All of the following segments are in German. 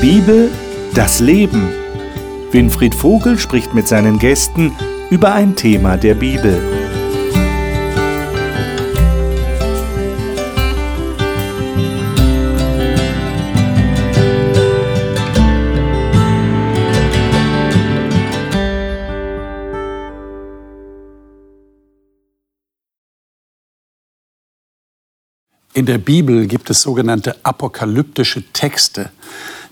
Bibel, das Leben. Winfried Vogel spricht mit seinen Gästen über ein Thema der Bibel. In der Bibel gibt es sogenannte apokalyptische Texte,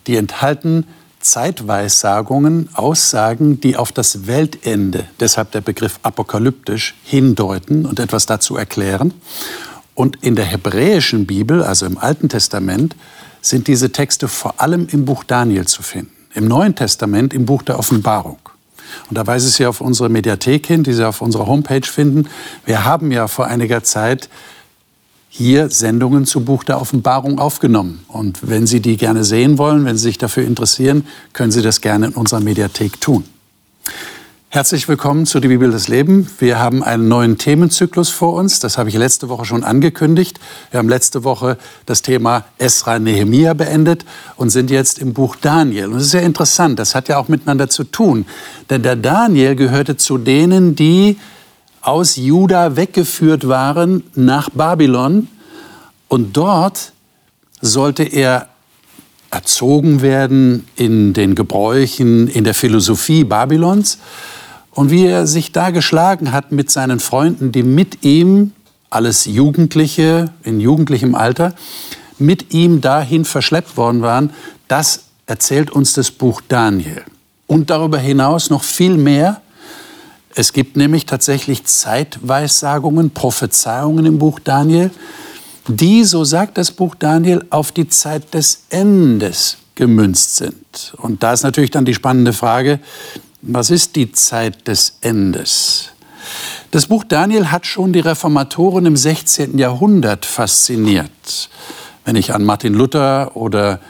die enthalten Zeitweissagungen, Aussagen, die auf das Weltende, deshalb der Begriff apokalyptisch, hindeuten und etwas dazu erklären. Und in der hebräischen Bibel, also im Alten Testament, sind diese Texte vor allem im Buch Daniel zu finden. Im Neuen Testament im Buch der Offenbarung. Und da weise ich Sie auf unsere Mediathek hin, die Sie auf unserer Homepage finden. Wir haben ja vor einiger Zeit hier Sendungen zu Buch der Offenbarung aufgenommen. Und wenn Sie die gerne sehen wollen, wenn Sie sich dafür interessieren, können Sie das gerne in unserer Mediathek tun. Herzlich willkommen zu Die Bibel des Lebens. Wir haben einen neuen Themenzyklus vor uns. Das habe ich letzte Woche schon angekündigt. Wir haben letzte Woche das Thema Esra Nehemia beendet und sind jetzt im Buch Daniel. Und das ist sehr interessant. Das hat ja auch miteinander zu tun. Denn der Daniel gehörte zu denen, die aus Juda weggeführt waren nach Babylon. Und dort sollte er erzogen werden in den Gebräuchen, in der Philosophie Babylons. Und wie er sich da geschlagen hat mit seinen Freunden, die mit ihm, alles Jugendliche in jugendlichem Alter, mit ihm dahin verschleppt worden waren, das erzählt uns das Buch Daniel. Und darüber hinaus noch viel mehr, es gibt nämlich tatsächlich Zeitweissagungen, Prophezeiungen im Buch Daniel, die, so sagt das Buch Daniel, auf die Zeit des Endes gemünzt sind. Und da ist natürlich dann die spannende Frage, was ist die Zeit des Endes? Das Buch Daniel hat schon die Reformatoren im 16. Jahrhundert fasziniert. Wenn ich an Martin Luther oder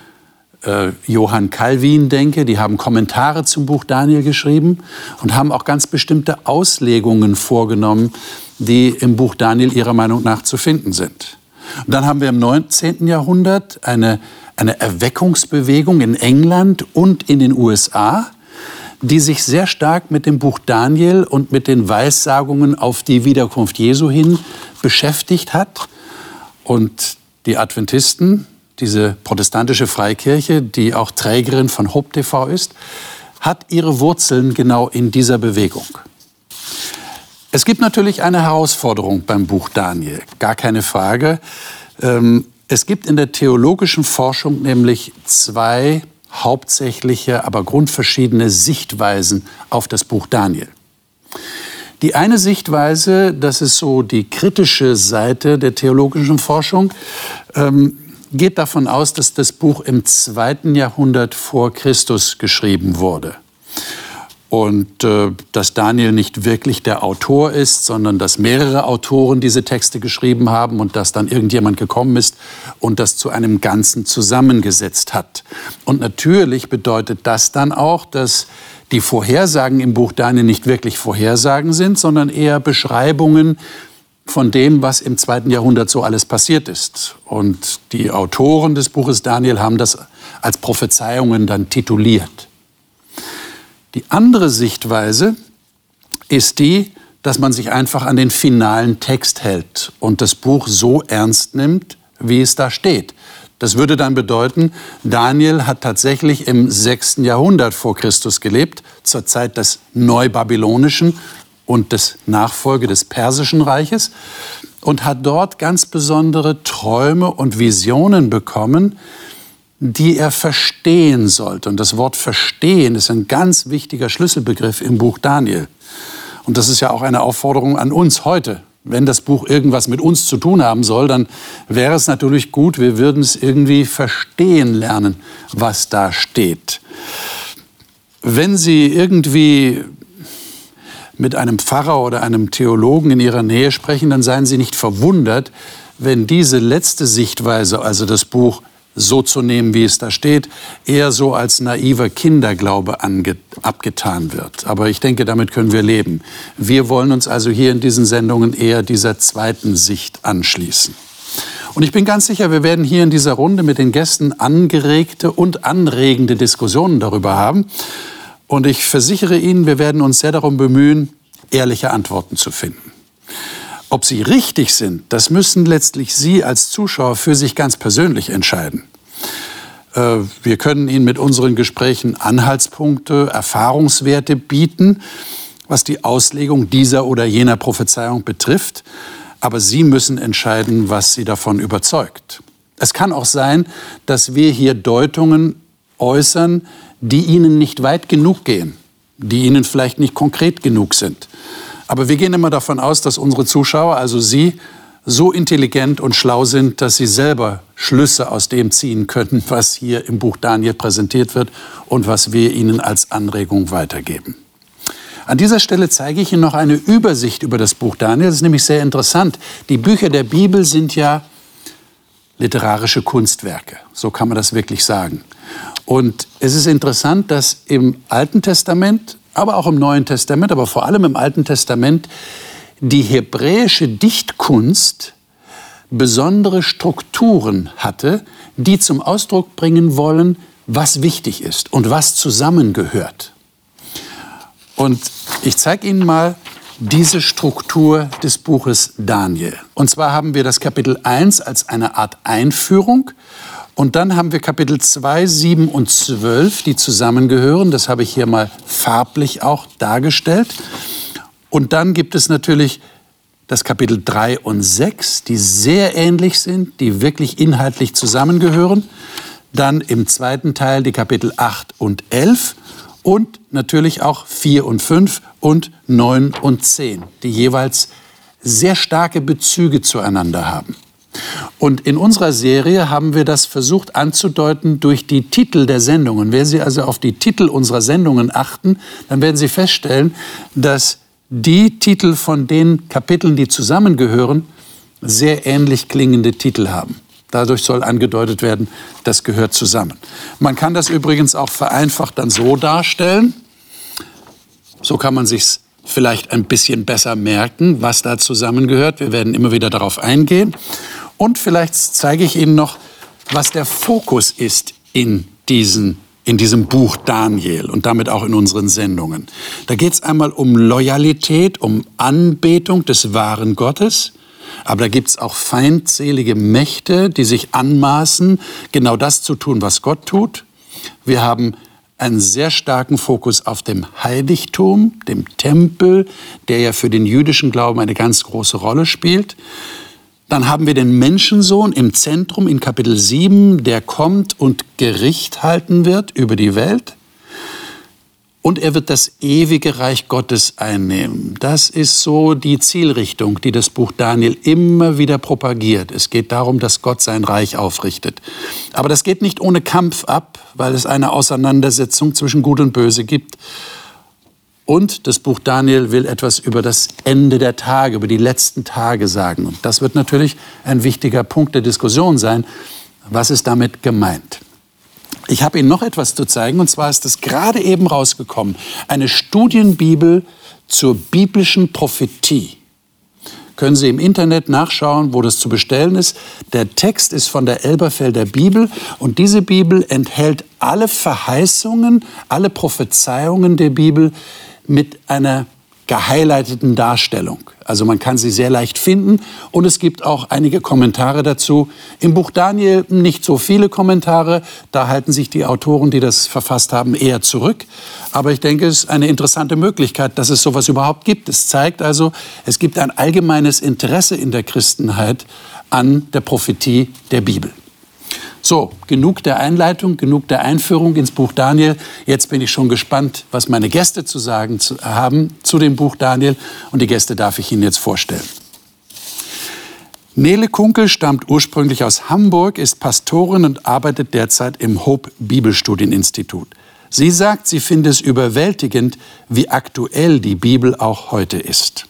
äh, Johann Calvin denke, die haben Kommentare zum Buch Daniel geschrieben und haben auch ganz bestimmte Auslegungen vorgenommen, die im Buch Daniel ihrer Meinung nach zu finden sind. Und dann haben wir im 19. Jahrhundert eine, eine Erweckungsbewegung in England und in den USA, die sich sehr stark mit dem Buch Daniel und mit den Weissagungen auf die Wiederkunft Jesu hin beschäftigt hat. Und die Adventisten, diese protestantische Freikirche, die auch Trägerin von Hope TV ist, hat ihre Wurzeln genau in dieser Bewegung. Es gibt natürlich eine Herausforderung beim Buch Daniel, gar keine Frage. Ähm, es gibt in der theologischen Forschung nämlich zwei hauptsächliche, aber grundverschiedene Sichtweisen auf das Buch Daniel. Die eine Sichtweise, das ist so die kritische Seite der theologischen Forschung, ähm, geht davon aus, dass das Buch im zweiten Jahrhundert vor Christus geschrieben wurde. Und äh, dass Daniel nicht wirklich der Autor ist, sondern dass mehrere Autoren diese Texte geschrieben haben und dass dann irgendjemand gekommen ist und das zu einem Ganzen zusammengesetzt hat. Und natürlich bedeutet das dann auch, dass die Vorhersagen im Buch Daniel nicht wirklich Vorhersagen sind, sondern eher Beschreibungen von dem, was im zweiten Jahrhundert so alles passiert ist. Und die Autoren des Buches Daniel haben das als Prophezeiungen dann tituliert. Die andere Sichtweise ist die, dass man sich einfach an den finalen Text hält und das Buch so ernst nimmt, wie es da steht. Das würde dann bedeuten, Daniel hat tatsächlich im 6. Jahrhundert vor Christus gelebt, zur Zeit des Neubabylonischen und des Nachfolge des Persischen Reiches und hat dort ganz besondere Träume und Visionen bekommen, die er verstehen sollte. Und das Wort verstehen ist ein ganz wichtiger Schlüsselbegriff im Buch Daniel. Und das ist ja auch eine Aufforderung an uns heute. Wenn das Buch irgendwas mit uns zu tun haben soll, dann wäre es natürlich gut, wir würden es irgendwie verstehen lernen, was da steht. Wenn Sie irgendwie mit einem Pfarrer oder einem Theologen in ihrer Nähe sprechen, dann seien Sie nicht verwundert, wenn diese letzte Sichtweise, also das Buch so zu nehmen, wie es da steht, eher so als naiver Kinderglaube abgetan wird. Aber ich denke, damit können wir leben. Wir wollen uns also hier in diesen Sendungen eher dieser zweiten Sicht anschließen. Und ich bin ganz sicher, wir werden hier in dieser Runde mit den Gästen angeregte und anregende Diskussionen darüber haben. Und ich versichere Ihnen, wir werden uns sehr darum bemühen, ehrliche Antworten zu finden. Ob sie richtig sind, das müssen letztlich Sie als Zuschauer für sich ganz persönlich entscheiden. Äh, wir können Ihnen mit unseren Gesprächen Anhaltspunkte, Erfahrungswerte bieten, was die Auslegung dieser oder jener Prophezeiung betrifft. Aber Sie müssen entscheiden, was Sie davon überzeugt. Es kann auch sein, dass wir hier Deutungen äußern, die Ihnen nicht weit genug gehen, die Ihnen vielleicht nicht konkret genug sind. Aber wir gehen immer davon aus, dass unsere Zuschauer, also Sie, so intelligent und schlau sind, dass sie selber Schlüsse aus dem ziehen könnten, was hier im Buch Daniel präsentiert wird und was wir ihnen als Anregung weitergeben. An dieser Stelle zeige ich Ihnen noch eine Übersicht über das Buch Daniel. Das ist nämlich sehr interessant. Die Bücher der Bibel sind ja literarische Kunstwerke. So kann man das wirklich sagen. Und es ist interessant, dass im Alten Testament, aber auch im Neuen Testament, aber vor allem im Alten Testament, die hebräische Dichtkunst besondere Strukturen hatte, die zum Ausdruck bringen wollen, was wichtig ist und was zusammengehört. Und ich zeige Ihnen mal diese Struktur des Buches Daniel. Und zwar haben wir das Kapitel 1 als eine Art Einführung und dann haben wir Kapitel 2, 7 und 12, die zusammengehören. Das habe ich hier mal farblich auch dargestellt. Und dann gibt es natürlich das Kapitel 3 und 6, die sehr ähnlich sind, die wirklich inhaltlich zusammengehören. Dann im zweiten Teil die Kapitel 8 und 11 und natürlich auch 4 und 5 und 9 und 10, die jeweils sehr starke Bezüge zueinander haben. Und in unserer Serie haben wir das versucht anzudeuten durch die Titel der Sendungen. Wenn Sie also auf die Titel unserer Sendungen achten, dann werden Sie feststellen, dass die Titel von den Kapiteln, die zusammengehören, sehr ähnlich klingende Titel haben. Dadurch soll angedeutet werden, das gehört zusammen. Man kann das übrigens auch vereinfacht dann so darstellen. So kann man sich vielleicht ein bisschen besser merken, was da zusammengehört. Wir werden immer wieder darauf eingehen. Und vielleicht zeige ich Ihnen noch, was der Fokus ist in, diesen, in diesem Buch Daniel und damit auch in unseren Sendungen. Da geht es einmal um Loyalität, um Anbetung des wahren Gottes. Aber da gibt es auch feindselige Mächte, die sich anmaßen, genau das zu tun, was Gott tut. Wir haben einen sehr starken Fokus auf dem Heiligtum, dem Tempel, der ja für den jüdischen Glauben eine ganz große Rolle spielt. Dann haben wir den Menschensohn im Zentrum in Kapitel 7, der kommt und Gericht halten wird über die Welt und er wird das ewige Reich Gottes einnehmen. Das ist so die Zielrichtung, die das Buch Daniel immer wieder propagiert. Es geht darum, dass Gott sein Reich aufrichtet. Aber das geht nicht ohne Kampf ab, weil es eine Auseinandersetzung zwischen Gut und Böse gibt. Und das Buch Daniel will etwas über das Ende der Tage, über die letzten Tage sagen. Und das wird natürlich ein wichtiger Punkt der Diskussion sein. Was ist damit gemeint? Ich habe Ihnen noch etwas zu zeigen, und zwar ist es gerade eben rausgekommen. Eine Studienbibel zur biblischen Prophetie. Können Sie im Internet nachschauen, wo das zu bestellen ist. Der Text ist von der Elberfelder Bibel und diese Bibel enthält alle Verheißungen, alle Prophezeiungen der Bibel mit einer gehighlighteten Darstellung. Also man kann sie sehr leicht finden und es gibt auch einige Kommentare dazu. Im Buch Daniel nicht so viele Kommentare, da halten sich die Autoren, die das verfasst haben, eher zurück. Aber ich denke, es ist eine interessante Möglichkeit, dass es sowas überhaupt gibt. Es zeigt also, es gibt ein allgemeines Interesse in der Christenheit an der Prophetie der Bibel. So, genug der Einleitung, genug der Einführung ins Buch Daniel. Jetzt bin ich schon gespannt, was meine Gäste zu sagen zu, haben zu dem Buch Daniel. Und die Gäste darf ich Ihnen jetzt vorstellen. Nele Kunkel stammt ursprünglich aus Hamburg, ist Pastorin und arbeitet derzeit im Hope Bibelstudieninstitut. Sie sagt, sie finde es überwältigend, wie aktuell die Bibel auch heute ist.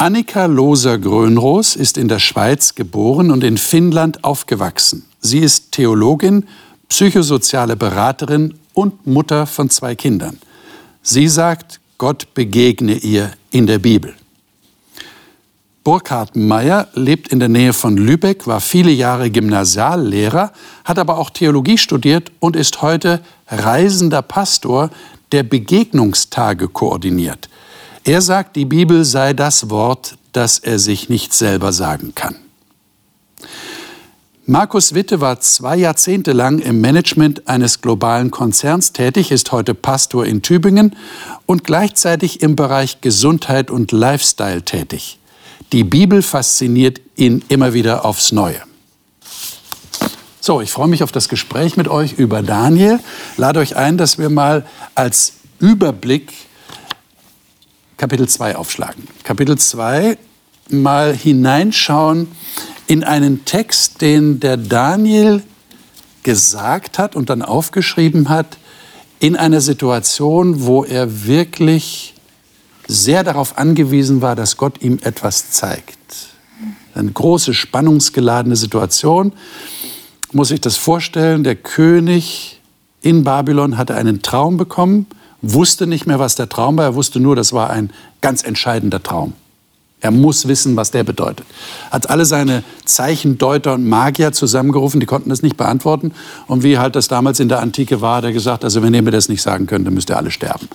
Annika Loser-Grönroos ist in der Schweiz geboren und in Finnland aufgewachsen. Sie ist Theologin, psychosoziale Beraterin und Mutter von zwei Kindern. Sie sagt, Gott begegne ihr in der Bibel. Burkhard Meyer lebt in der Nähe von Lübeck, war viele Jahre Gymnasiallehrer, hat aber auch Theologie studiert und ist heute reisender Pastor, der Begegnungstage koordiniert. Er sagt, die Bibel sei das Wort, das er sich nicht selber sagen kann. Markus Witte war zwei Jahrzehnte lang im Management eines globalen Konzerns tätig, ist heute Pastor in Tübingen und gleichzeitig im Bereich Gesundheit und Lifestyle tätig. Die Bibel fasziniert ihn immer wieder aufs Neue. So, ich freue mich auf das Gespräch mit euch über Daniel. Lade euch ein, dass wir mal als Überblick Kapitel 2 aufschlagen. Kapitel 2 mal hineinschauen in einen Text, den der Daniel gesagt hat und dann aufgeschrieben hat, in einer Situation, wo er wirklich sehr darauf angewiesen war, dass Gott ihm etwas zeigt. Eine große, spannungsgeladene Situation. Muss ich das vorstellen, der König in Babylon hatte einen Traum bekommen, wusste nicht mehr, was der Traum war, er wusste nur, das war ein ganz entscheidender Traum. Er muss wissen, was der bedeutet. Hat alle seine Zeichendeuter und Magier zusammengerufen, die konnten das nicht beantworten. Und wie halt das damals in der Antike war, hat er gesagt, also wenn ihr mir das nicht sagen könnt, dann müsst ihr alle sterben.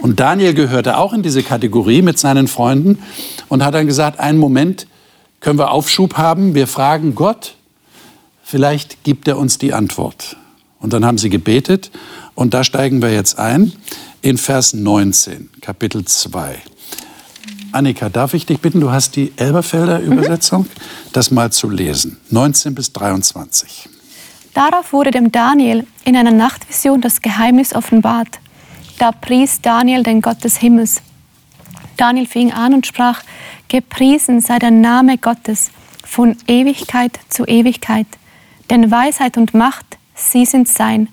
Und Daniel gehörte auch in diese Kategorie mit seinen Freunden und hat dann gesagt, einen Moment können wir Aufschub haben, wir fragen Gott, vielleicht gibt er uns die Antwort. Und dann haben sie gebetet und da steigen wir jetzt ein in Vers 19, Kapitel 2. Annika, darf ich dich bitten, du hast die Elberfelder mhm. Übersetzung, mhm. das mal zu lesen. 19 bis 23. Darauf wurde dem Daniel in einer Nachtvision das Geheimnis offenbart. Da pries Daniel den Gott des Himmels. Daniel fing an und sprach, Gepriesen sei der Name Gottes von Ewigkeit zu Ewigkeit. Denn Weisheit und Macht, sie sind sein.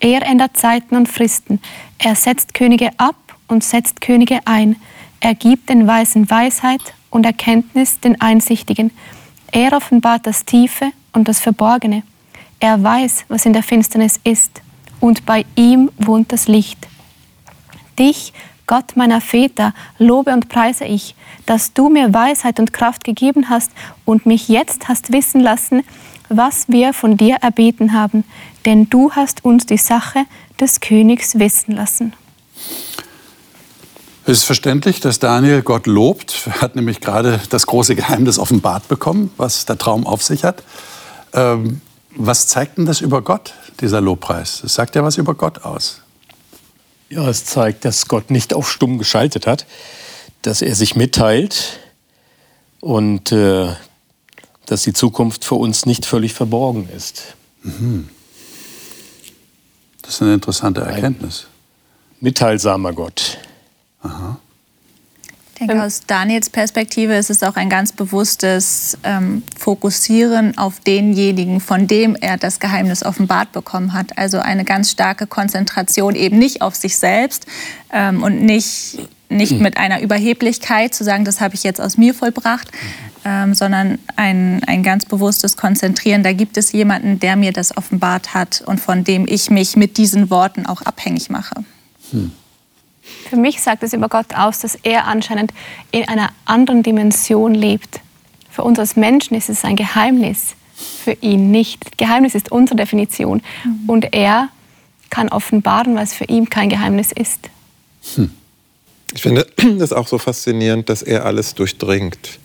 Er ändert Zeiten und Fristen. Er setzt Könige ab und setzt Könige ein. Er gibt den Weisen Weisheit und Erkenntnis den Einsichtigen. Er offenbart das Tiefe und das Verborgene. Er weiß, was in der Finsternis ist, und bei ihm wohnt das Licht. Dich, Gott meiner Väter, lobe und preise ich, dass du mir Weisheit und Kraft gegeben hast und mich jetzt hast wissen lassen, was wir von dir erbeten haben, denn du hast uns die Sache des Königs wissen lassen. Es ist verständlich, dass Daniel Gott lobt. Er hat nämlich gerade das große Geheimnis offenbart bekommen, was der Traum auf sich hat. Ähm, was zeigt denn das über Gott, dieser Lobpreis? Das sagt ja was über Gott aus. Ja, es zeigt, dass Gott nicht auf stumm geschaltet hat, dass er sich mitteilt und äh, dass die Zukunft für uns nicht völlig verborgen ist. Mhm. Das ist eine interessante Erkenntnis. Ein mitteilsamer Gott. Aha. Ich denke, aus Daniels Perspektive ist es auch ein ganz bewusstes ähm, Fokussieren auf denjenigen, von dem er das Geheimnis offenbart bekommen hat. Also eine ganz starke Konzentration eben nicht auf sich selbst ähm, und nicht, nicht mhm. mit einer Überheblichkeit zu sagen, das habe ich jetzt aus mir vollbracht, ähm, sondern ein, ein ganz bewusstes Konzentrieren. Da gibt es jemanden, der mir das offenbart hat und von dem ich mich mit diesen Worten auch abhängig mache. Mhm. Für mich sagt es über Gott aus, dass er anscheinend in einer anderen Dimension lebt. Für uns als Menschen ist es ein Geheimnis, für ihn nicht. Geheimnis ist unsere Definition. Mhm. Und er kann offenbaren, was für ihn kein Geheimnis ist. Hm. Ich finde das auch so faszinierend, dass er alles durchdringt.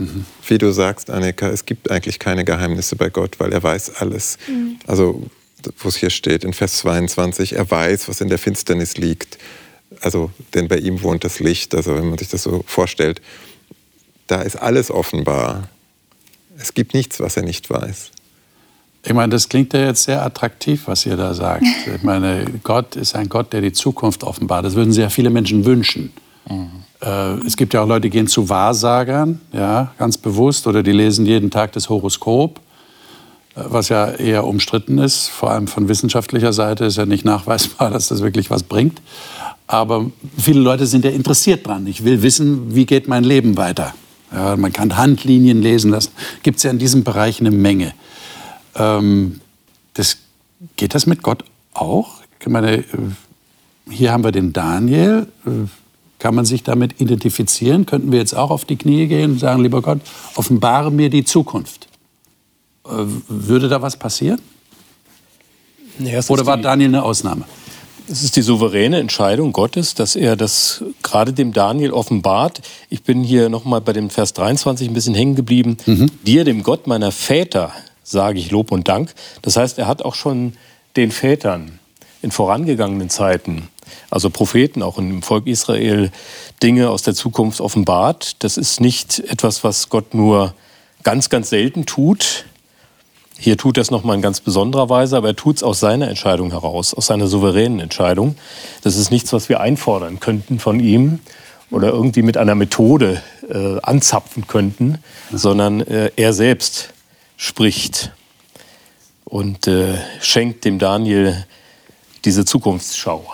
Mhm. Wie du sagst, Annika, es gibt eigentlich keine Geheimnisse bei Gott, weil er weiß alles. Mhm. Also, wo es hier steht in Vers 22, er weiß, was in der Finsternis liegt also denn bei ihm wohnt das Licht, also wenn man sich das so vorstellt, da ist alles offenbar. Es gibt nichts, was er nicht weiß. Ich meine, das klingt ja jetzt sehr attraktiv, was ihr da sagt. Ich meine, Gott ist ein Gott, der die Zukunft offenbart. Das würden sich ja viele Menschen wünschen. Mhm. Es gibt ja auch Leute, die gehen zu Wahrsagern, ja, ganz bewusst, oder die lesen jeden Tag das Horoskop, äh, was ja eher umstritten ist. Vor allem von wissenschaftlicher Seite ist ja nicht nachweisbar, dass das wirklich was bringt. Aber viele Leute sind ja interessiert dran. Ich will wissen, wie geht mein Leben weiter. Ja, man kann Handlinien lesen lassen. Gibt es ja in diesem Bereich eine Menge. Ähm, das, geht das mit Gott auch? Ich meine, äh, hier haben wir den Daniel. Kann man sich damit identifizieren? Könnten wir jetzt auch auf die Knie gehen und sagen, lieber Gott, offenbare mir die Zukunft? Äh, würde da was passieren? Ja, Oder war Daniel eine Ausnahme? Es ist die souveräne Entscheidung Gottes, dass er das gerade dem Daniel offenbart. Ich bin hier nochmal bei dem Vers 23 ein bisschen hängen geblieben. Mhm. Dir, dem Gott meiner Väter, sage ich Lob und Dank. Das heißt, er hat auch schon den Vätern in vorangegangenen Zeiten, also Propheten auch im Volk Israel, Dinge aus der Zukunft offenbart. Das ist nicht etwas, was Gott nur ganz, ganz selten tut. Hier tut er es nochmal in ganz besonderer Weise, aber er tut es aus seiner Entscheidung heraus, aus seiner souveränen Entscheidung. Das ist nichts, was wir einfordern könnten von ihm oder irgendwie mit einer Methode äh, anzapfen könnten, sondern äh, er selbst spricht und äh, schenkt dem Daniel diese Zukunftsschau.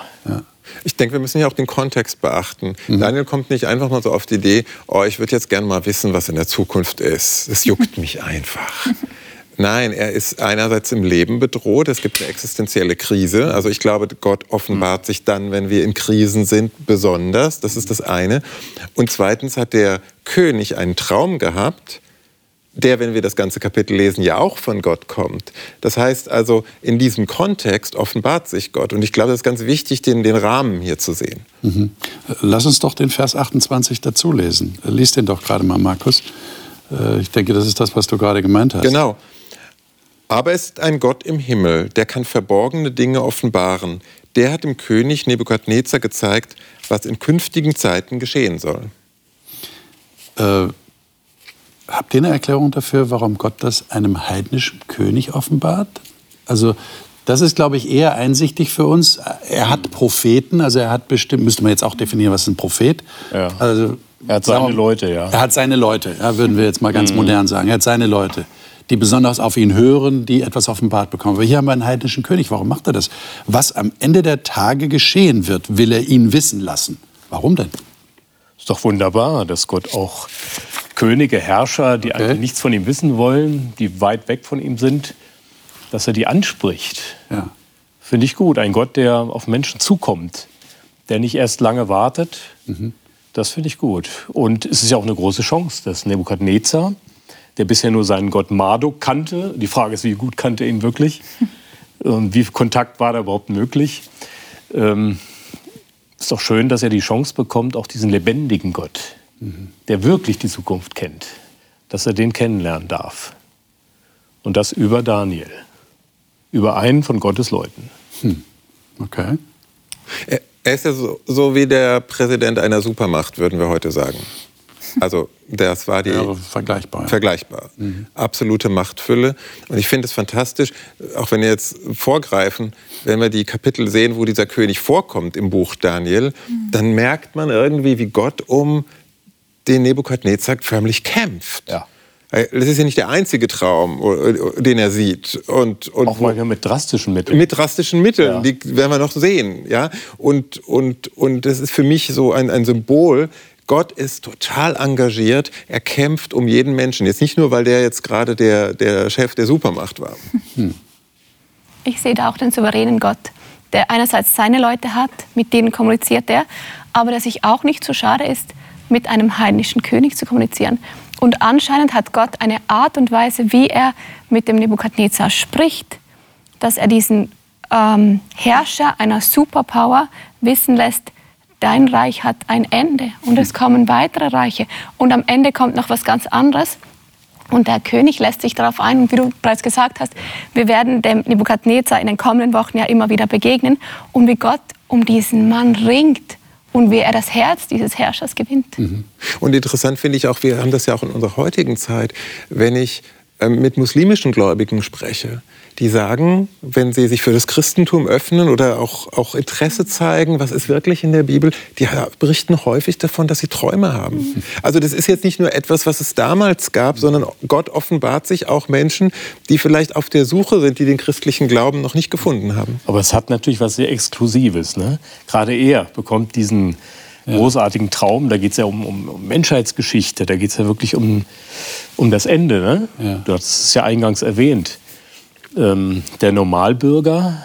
Ich denke, wir müssen ja auch den Kontext beachten. Daniel kommt nicht einfach mal so auf die Idee, oh, ich würde jetzt gerne mal wissen, was in der Zukunft ist. Es juckt mich einfach. Nein, er ist einerseits im Leben bedroht, es gibt eine existenzielle Krise. Also ich glaube, Gott offenbart sich dann, wenn wir in Krisen sind, besonders. Das ist das eine. Und zweitens hat der König einen Traum gehabt, der, wenn wir das ganze Kapitel lesen, ja auch von Gott kommt. Das heißt also, in diesem Kontext offenbart sich Gott. Und ich glaube, es ist ganz wichtig, den, den Rahmen hier zu sehen. Mhm. Lass uns doch den Vers 28 dazu lesen. Lies den doch gerade mal, Markus. Äh, Ich denke, das ist das, was du gerade gemeint hast. Genau. Aber es ist ein Gott im Himmel, der kann verborgene Dinge offenbaren. Der hat dem König Nebukadnezar gezeigt, was in künftigen Zeiten geschehen soll. Äh, habt ihr eine Erklärung dafür, warum Gott das einem heidnischen König offenbart? Also das ist, glaube ich, eher einsichtig für uns. Er hat Propheten, also er hat bestimmt, müsste man jetzt auch definieren, was ist ein Prophet? Ja. Also, Er hat sagen seine wir- Leute, ja. Er hat seine Leute, ja, würden wir jetzt mal ganz modern sagen. Er hat seine Leute, die besonders auf ihn hören, die etwas offenbart bekommen. Aber hier haben wir einen heidnischen König. Warum macht er das? Was am Ende der Tage geschehen wird, will er ihn wissen lassen. Warum denn? Ist doch wunderbar, dass Gott auch Könige, Herrscher, die Okay. eigentlich nichts von ihm wissen wollen, die weit weg von ihm sind, dass er die anspricht. Ja. Finde ich gut. Ein Gott, der auf Menschen zukommt, der nicht erst lange wartet. Das finde ich gut. Und es ist ja auch eine große Chance, dass Nebukadnezar, der bisher nur seinen Gott Marduk kannte, die Frage ist, wie gut kannte er ihn wirklich? Und wie viel Kontakt war da überhaupt möglich? Ähm, ist doch schön, dass er die Chance bekommt, auch diesen lebendigen Gott, der wirklich die Zukunft kennt, dass er den kennenlernen darf. Und das über Daniel, über einen von Gottes Leuten. Okay. Er, er ist ja so, so wie der Präsident einer Supermacht, würden wir heute sagen. Also das war die Ja, vergleichbar. ja. vergleichbar. Absolute Machtfülle. Und ich finde es fantastisch, auch wenn wir jetzt vorgreifen, wenn wir die Kapitel sehen, wo dieser König vorkommt im Buch Daniel, dann merkt man irgendwie, wie Gott um den Nebukadnezar förmlich kämpft. Ja. Das ist ja nicht der einzige Traum, äh, den er sieht. Und, und Auch manchmal mit drastischen Mitteln. mit drastischen Mitteln, Ja. die werden wir noch sehen. Ja? Und, und, und das ist für mich so ein, ein Symbol. Gott ist total engagiert. Er kämpft um jeden Menschen. Jetzt nicht nur, weil der jetzt gerade der, der Chef der Supermacht war. Ich sehe da auch den souveränen Gott, der einerseits seine Leute hat, mit denen kommuniziert er, aber der sich auch nicht so schade ist, mit einem heidnischen König zu kommunizieren. Und anscheinend hat Gott eine Art und Weise, wie er mit dem Nebukadnezar spricht, dass er diesen ähm, Herrscher einer Superpower wissen lässt, dein Reich hat ein Ende und es kommen weitere Reiche und am Ende kommt noch was ganz anderes. Und der König lässt sich darauf ein. Und wie du bereits gesagt hast, wir werden dem Nebukadnezar in den kommenden Wochen ja immer wieder begegnen. Und wie Gott um diesen Mann ringt und wie er das Herz dieses Herrschers gewinnt. Und interessant finde ich auch, wir haben das ja auch in unserer heutigen Zeit, wenn ich ähm, mit muslimischen Gläubigen spreche, die sagen, wenn sie sich für das Christentum öffnen oder auch, auch Interesse zeigen, was ist wirklich in der Bibel, die berichten häufig davon, dass sie Träume haben. Also das ist jetzt nicht nur etwas, was es damals gab, sondern Gott offenbart sich auch Menschen, die vielleicht auf der Suche sind, die den christlichen Glauben noch nicht gefunden haben. Aber es hat natürlich was sehr Exklusives. Ne? Gerade er bekommt diesen großartigen Traum. Da geht es ja um, um, um Menschheitsgeschichte. Da geht es ja wirklich um, um das Ende. Ne? Ja. Du hast es ja eingangs erwähnt. Ähm, der Normalbürger,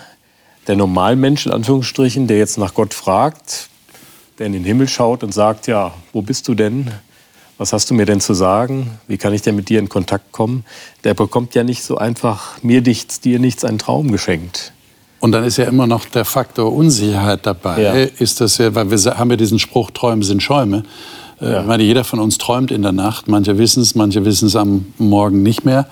der Normalmensch in Anführungsstrichen, der jetzt nach Gott fragt, der in den Himmel schaut und sagt, ja, wo bist du denn? Was hast du mir denn zu sagen? Wie kann ich denn mit dir in Kontakt kommen? Der bekommt ja nicht so einfach mir nichts, dir nichts einen Traum geschenkt. Und dann ist ja immer noch der Faktor Unsicherheit dabei. Ja. Ist das ja, weil wir haben ja diesen Spruch, Träume sind Schäume. Äh, ja. Ich meine, jeder von uns träumt in der Nacht. Manche wissen es, manche wissen es am Morgen nicht mehr.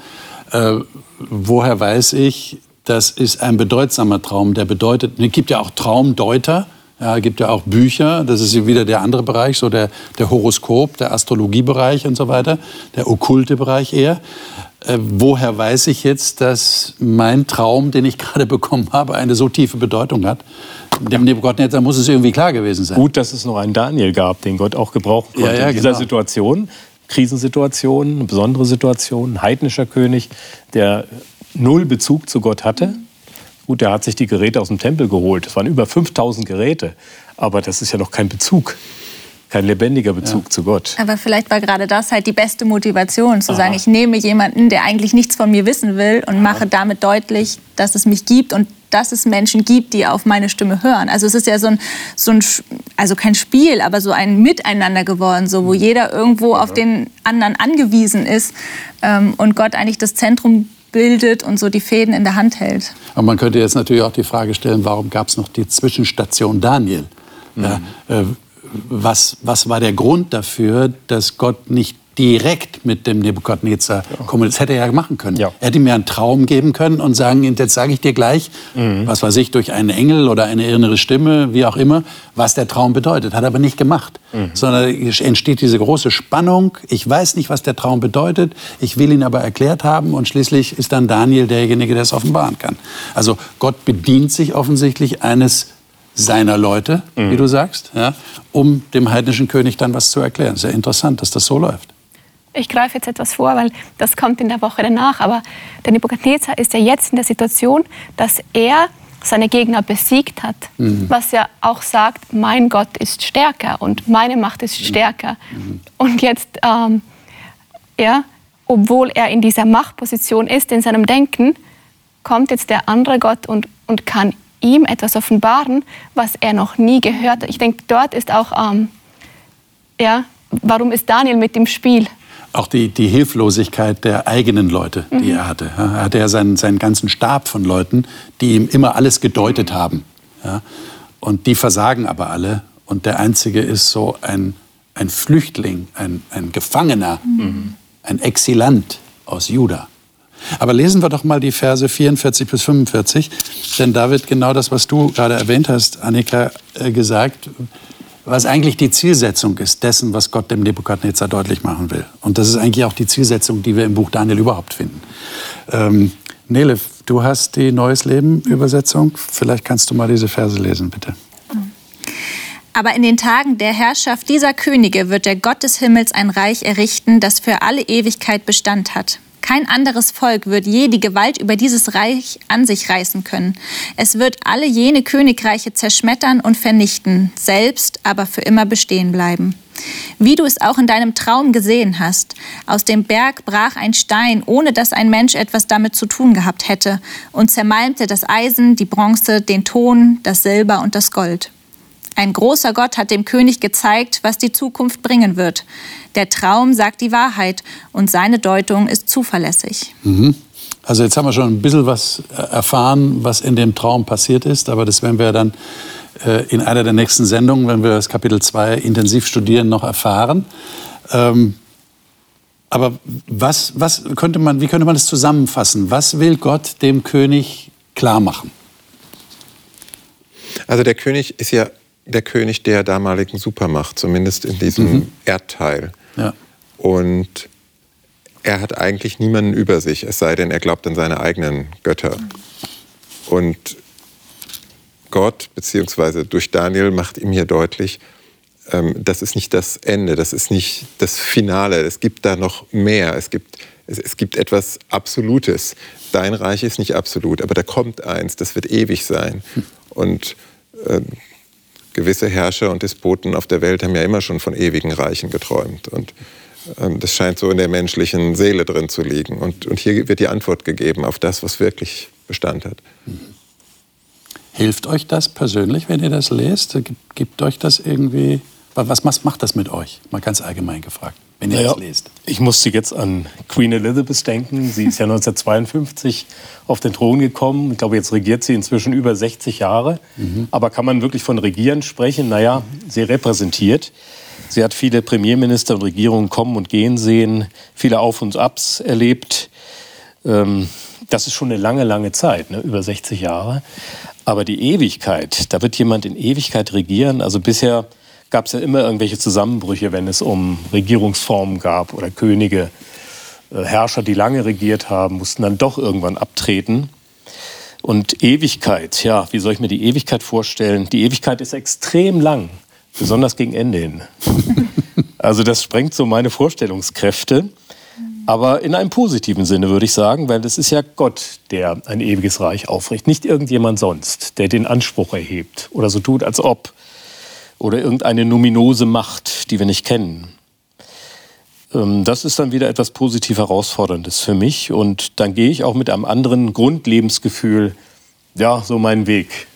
Äh, woher weiß ich, das ist ein bedeutsamer Traum, der bedeutet, es gibt ja auch Traumdeuter, ja, es gibt ja auch Bücher, das ist wieder der andere Bereich, so der, der Horoskop, der Astrologiebereich und so weiter, der okkulte Bereich eher. Äh, woher weiß ich jetzt, dass mein Traum, den ich gerade bekommen habe, eine so tiefe Bedeutung hat? Dem Nebuchadnezzar muss es irgendwie klar gewesen sein. Gut, dass es noch einen Daniel gab, den Gott auch gebrauchen konnte ja, ja, in dieser genau. Situation. Krisensituation, eine besondere Situation, ein heidnischer König, der null Bezug zu Gott hatte. Gut, der hat sich die Geräte aus dem Tempel geholt. Es waren über 5000 Geräte. Aber das ist ja noch kein Bezug kein lebendiger Bezug ja. zu Gott. Aber vielleicht war gerade das halt die beste Motivation, zu Aha. sagen, ich nehme jemanden, der eigentlich nichts von mir wissen will und mache damit deutlich, dass es mich gibt und dass es Menschen gibt, die auf meine Stimme hören. Also es ist ja so ein, so ein also kein Spiel, aber so ein Miteinander geworden, so wo jeder irgendwo auf den anderen angewiesen ist ähm, und Gott eigentlich das Zentrum bildet und so die Fäden in der Hand hält. Aber man könnte jetzt natürlich auch die Frage stellen, warum gab es noch die Zwischenstation Daniel? Mhm. Ja, äh, was, was war der Grund dafür, dass Gott nicht direkt mit dem Nebukadnezar kommuniziert. Das hätte er ja machen können. Ja. Er hätte mir einen Traum geben können und sagen, jetzt sage ich dir gleich, mhm. was weiß ich, durch einen Engel oder eine innere Stimme, wie auch immer, was der Traum bedeutet. Hat er aber nicht gemacht. Mhm. Sondern entsteht diese große Spannung. Ich weiß nicht, was der Traum bedeutet. Ich will ihn aber erklärt haben. Und schließlich ist dann Daniel derjenige, der es offenbaren kann. Also Gott bedient sich offensichtlich eines seiner Leute, mhm. wie du sagst, ja, um dem heidnischen König dann was zu erklären. Sehr interessant, dass das so läuft. Ich greife jetzt etwas vor, weil das kommt in der Woche danach. Aber der Nebukadnezar ist ja jetzt in der Situation, dass er seine Gegner besiegt hat. Mhm. Was ja auch sagt, mein Gott ist stärker und meine Macht ist stärker. Mhm. Und jetzt, ähm, ja, obwohl er in dieser Machtposition ist, in seinem Denken, kommt jetzt der andere Gott und, und kann ihm etwas offenbaren, was er noch nie gehört hat. Ich denke, dort ist auch, ähm, ja, warum ist Daniel mit im Spiel? Auch die, die Hilflosigkeit der eigenen Leute, die mhm. er hatte. Er hatte ja seinen, seinen ganzen Stab von Leuten, die ihm immer alles gedeutet haben. Ja? Und die versagen aber alle. Und der Einzige ist so ein, ein Flüchtling, ein, ein Gefangener, mhm. ein Exilant aus Juda. Aber lesen wir doch mal die Verse 44 bis 45, denn da wird genau das, was du gerade erwähnt hast, Annika, äh, gesagt, was eigentlich die Zielsetzung ist dessen, was Gott dem Nebukadnezar deutlich machen will. Und das ist eigentlich auch die Zielsetzung, die wir im Buch Daniel überhaupt finden. Ähm, Nele, du hast die Neues Leben Übersetzung. Vielleicht kannst du mal diese Verse lesen, bitte. Aber in den Tagen der Herrschaft dieser Könige wird der Gott des Himmels ein Reich errichten, das für alle Ewigkeit Bestand hat. Kein anderes Volk wird je die Gewalt über dieses Reich an sich reißen können. Es wird alle jene Königreiche zerschmettern und vernichten, selbst aber für immer bestehen bleiben. Wie du es auch in deinem Traum gesehen hast, aus dem Berg brach ein Stein, ohne dass ein Mensch etwas damit zu tun gehabt hätte, und zermalmte das Eisen, die Bronze, den Ton, das Silber und das Gold. Ein großer Gott hat dem König gezeigt, was die Zukunft bringen wird. Der Traum sagt die Wahrheit und seine Deutung ist zuverlässig. Mhm. Also jetzt haben wir schon ein bisschen was äh, erfahren, was in dem Traum passiert ist, aber das werden wir dann äh, in einer der nächsten Sendungen, wenn wir das Kapitel 2 intensiv studieren, noch erfahren. Ähm, aber was, was könnte man, wie könnte man das zusammenfassen? Was will Gott dem König klar machen? Also der König ist ja der König der damaligen Supermacht, zumindest in diesem mhm. Erdteil. Ja. Und er hat eigentlich niemanden über sich, es sei denn, er glaubt an seine eigenen Götter. Und Gott, beziehungsweise durch Daniel, macht ihm hier deutlich, ähm, das ist nicht das Ende, das ist nicht das Finale. Es gibt da noch mehr. Es gibt, es, es gibt etwas Absolutes. Dein Reich ist nicht absolut, aber da kommt eins, das wird ewig sein. Hm. Und äh, gewisse Herrscher und Despoten auf der Welt haben ja immer schon von ewigen Reichen geträumt. Und ähm, das scheint so in der menschlichen Seele drin zu liegen. Und, und hier wird die Antwort gegeben auf das, was wirklich Bestand hat. Hilft euch das persönlich, wenn ihr das lest? Gibt, euch das irgendwie, was macht das mit euch? Mal ganz allgemein gefragt, wenn ihr naja, das lest. Ich musste jetzt an Queen Elizabeth denken. Sie ist ja 1952 auf den Thron gekommen. Ich glaube, jetzt regiert sie inzwischen über 60 Jahre. Mhm. Aber kann man wirklich von Regieren sprechen? Naja, sie repräsentiert. Sie hat viele Premierminister und Regierungen kommen und gehen sehen, viele Auf und Abs erlebt. Ähm, das ist schon eine lange, lange Zeit, ne? über 60 Jahre. Aber die Ewigkeit, da wird jemand in Ewigkeit regieren. Also bisher gab es ja immer irgendwelche Zusammenbrüche, wenn es um Regierungsformen gab oder Könige. Äh, Herrscher, die lange regiert haben, mussten dann doch irgendwann abtreten. Und Ewigkeit, ja, wie soll ich mir die Ewigkeit vorstellen? Die Ewigkeit ist extrem lang, besonders gegen Ende hin. Also das sprengt so meine Vorstellungskräfte. Aber in einem positiven Sinne würde ich sagen, weil es ist ja Gott, der ein ewiges Reich aufrichtet, nicht irgendjemand sonst, der den Anspruch erhebt oder so tut, als ob. Oder irgendeine numinose Macht, die wir nicht kennen. Ähm, das ist dann wieder etwas positiv Herausforderndes für mich. Und dann gehe ich auch mit einem anderen Grundlebensgefühl, ja, so meinen Weg.